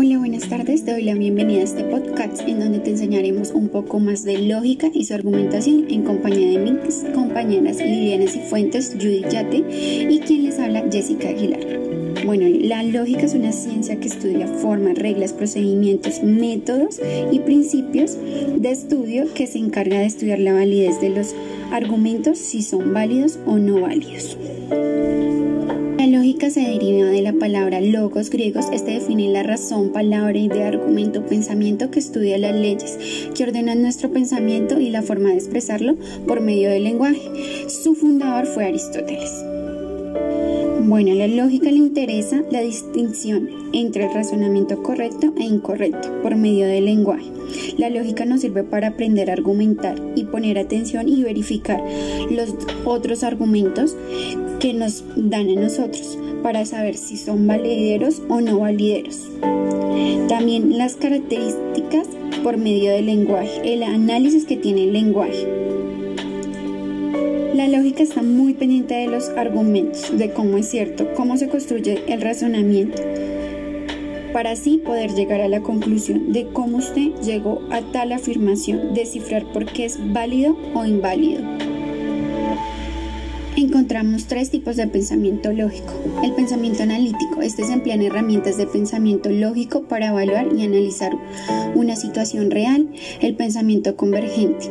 Hola, buenas tardes. Te doy la bienvenida a este podcast en donde te enseñaremos un poco más de lógica y su argumentación en compañía de mis compañeras Liliana Cifuentes, Judy Yate y quien les habla Jessica Aguilar. Bueno, la lógica es una ciencia que estudia formas, reglas, procedimientos, métodos y principios de estudio que se encarga de estudiar la validez de los argumentos, si son válidos o no válidos. Lógica se deriva de la palabra logos griegos. Este define la razón, palabra, idea, argumento, pensamiento que estudia las leyes, que ordenan nuestro pensamiento y la forma de expresarlo por medio del lenguaje. Su fundador fue Aristóteles. Bueno, a la lógica le interesa la distinción entre el razonamiento correcto e incorrecto por medio del lenguaje. La lógica nos sirve para aprender a argumentar y poner atención y verificar los otros argumentos que nos dan a nosotros para saber si son valideros o no valideros. También las características por medio del lenguaje, el análisis que tiene el lenguaje. La lógica está muy pendiente de los argumentos, de cómo es cierto, cómo se construye el razonamiento, para así poder llegar a la conclusión de cómo usted llegó a tal afirmación, descifrar por qué es válido o inválido encontramos tres tipos de pensamiento lógico. El pensamiento analítico, este se emplea en herramientas de pensamiento lógico para evaluar y analizar una situación real. El pensamiento convergente,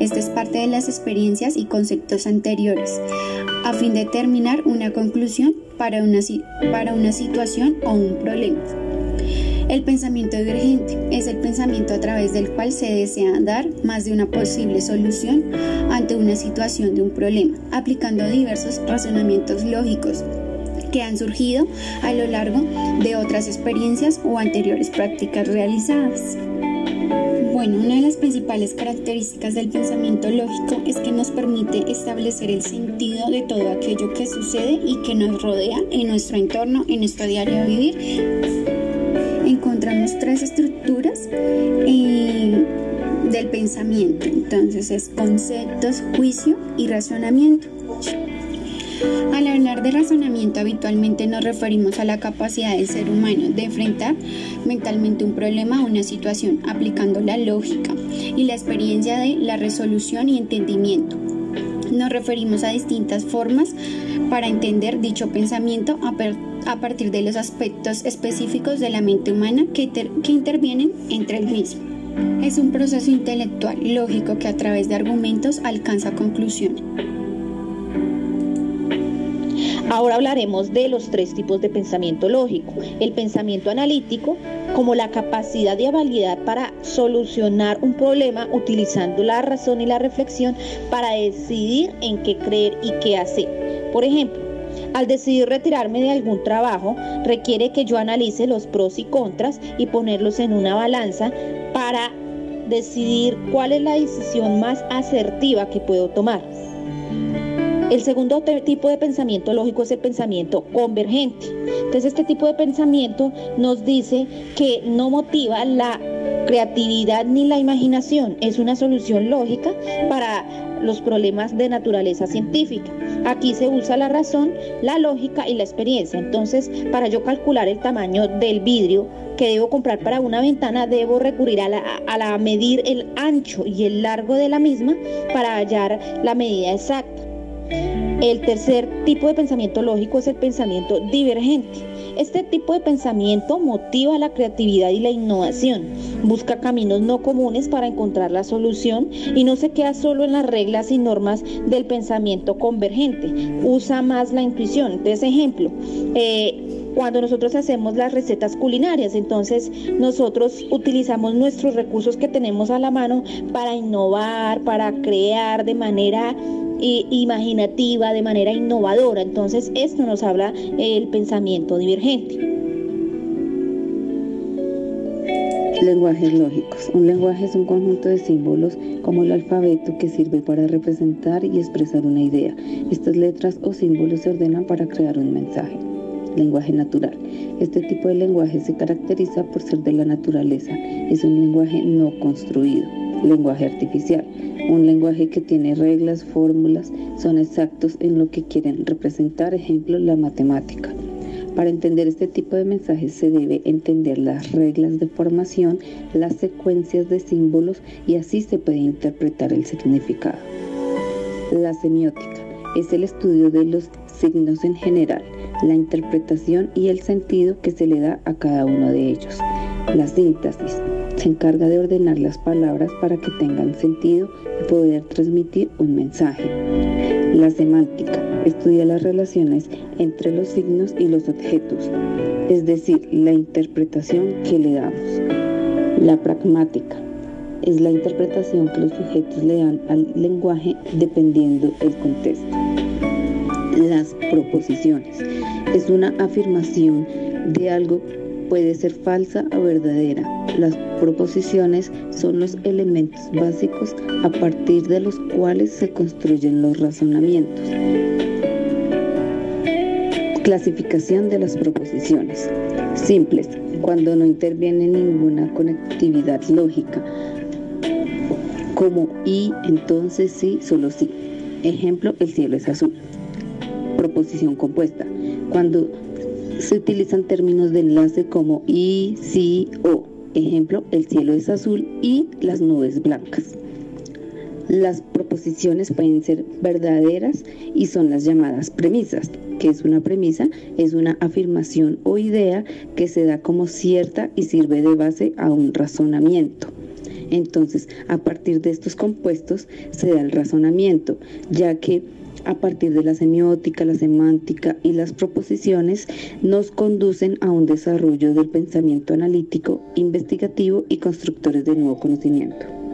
este es parte de las experiencias y conceptos anteriores, a fin de determinar una conclusión para una situación o un problema. El pensamiento divergente es el pensamiento a través del cual se desea dar más de una posible solución ante una situación de un problema, aplicando diversos razonamientos lógicos que han surgido a lo largo de otras experiencias o anteriores prácticas realizadas. Bueno, una de las principales características del pensamiento lógico es que nos permite establecer el sentido de todo aquello que sucede y que nos rodea en nuestro entorno, en nuestro diario vivir encontramos tres estructuras eh, del pensamiento. Entonces es conceptos, juicio y razonamiento. Al hablar de razonamiento habitualmente nos referimos a la capacidad del ser humano de enfrentar mentalmente un problema o una situación aplicando la lógica y la experiencia de la resolución y entendimiento. Nos referimos a distintas formas para entender dicho pensamiento a, a partir de los aspectos específicos de la mente humana que, que intervienen entre el mismo. Es un proceso intelectual lógico que a través de argumentos alcanza conclusiones. Ahora hablaremos de los tres tipos de pensamiento lógico. El pensamiento analítico, como la capacidad de habilidad para solucionar un problema utilizando la razón y la reflexión para decidir en qué creer y qué hacer. Por ejemplo, al decidir retirarme de algún trabajo, requiere que yo analice los pros y contras y ponerlos en una balanza para decidir cuál es la decisión más asertiva que puedo tomar. El segundo tipo de pensamiento lógico es el pensamiento convergente. Entonces este tipo de pensamiento nos dice que no motiva la creatividad ni la imaginación, es una solución lógica para los problemas de naturaleza científica. Aquí se usa la razón, la lógica y la experiencia. Entonces, para yo calcular el tamaño del vidrio que debo comprar para una ventana, debo recurrir a la, a la medir el ancho y el largo de la misma para hallar la medida exacta. El tercer tipo de pensamiento lógico es el pensamiento divergente. Este tipo de pensamiento motiva la creatividad y la innovación, busca caminos no comunes para encontrar la solución y no se queda solo en las reglas y normas del pensamiento convergente, usa más la intuición. Entonces, ejemplo, eh, cuando nosotros hacemos las recetas culinarias. Entonces nosotros utilizamos nuestros recursos que tenemos a la mano para innovar, para crear de manera imaginativa, de manera innovadora. Entonces, esto nos habla el pensamiento divergente. Lenguajes lógicos. Un lenguaje es un conjunto de símbolos como el alfabeto que sirve para representar y expresar una idea. Estas letras o símbolos se ordenan para crear un mensaje. Lenguaje natural. Este tipo de lenguaje se caracteriza por ser de la naturaleza. Es un lenguaje no construido. Lenguaje artificial un lenguaje que tiene reglas, fórmulas, son exactos en lo que quieren representar, ejemplo, la matemática. Para entender este tipo de mensajes se debe entender las reglas de formación, las secuencias de símbolos y así se puede interpretar el significado. La semiótica es el estudio de los signos en general, la interpretación y el sentido que se le da a cada uno de ellos. La síntesis se encarga de ordenar las palabras para que tengan sentido y poder transmitir un mensaje. La semántica estudia las relaciones entre los signos y los objetos, es decir, la interpretación que le damos. La pragmática es la interpretación que los sujetos le dan al lenguaje dependiendo el contexto. Las proposiciones es una afirmación de algo puede ser falsa o verdadera. Las proposiciones son los elementos básicos a partir de los cuales se construyen los razonamientos. Clasificación de las proposiciones. Simples, cuando no interviene ninguna conectividad lógica, como y, entonces sí, solo sí. Ejemplo, el cielo es azul. Proposición compuesta, cuando se utilizan términos de enlace como y, sí, o. Ejemplo, el cielo es azul y las nubes blancas. Las proposiciones pueden ser verdaderas y son las llamadas premisas. que es una premisa? Es una afirmación o idea que se da como cierta y sirve de base a un razonamiento. Entonces, a partir de estos compuestos se da el razonamiento, ya que a partir de la semiótica, la semántica y las proposiciones, nos conducen a un desarrollo del pensamiento analítico, investigativo y constructores de nuevo conocimiento.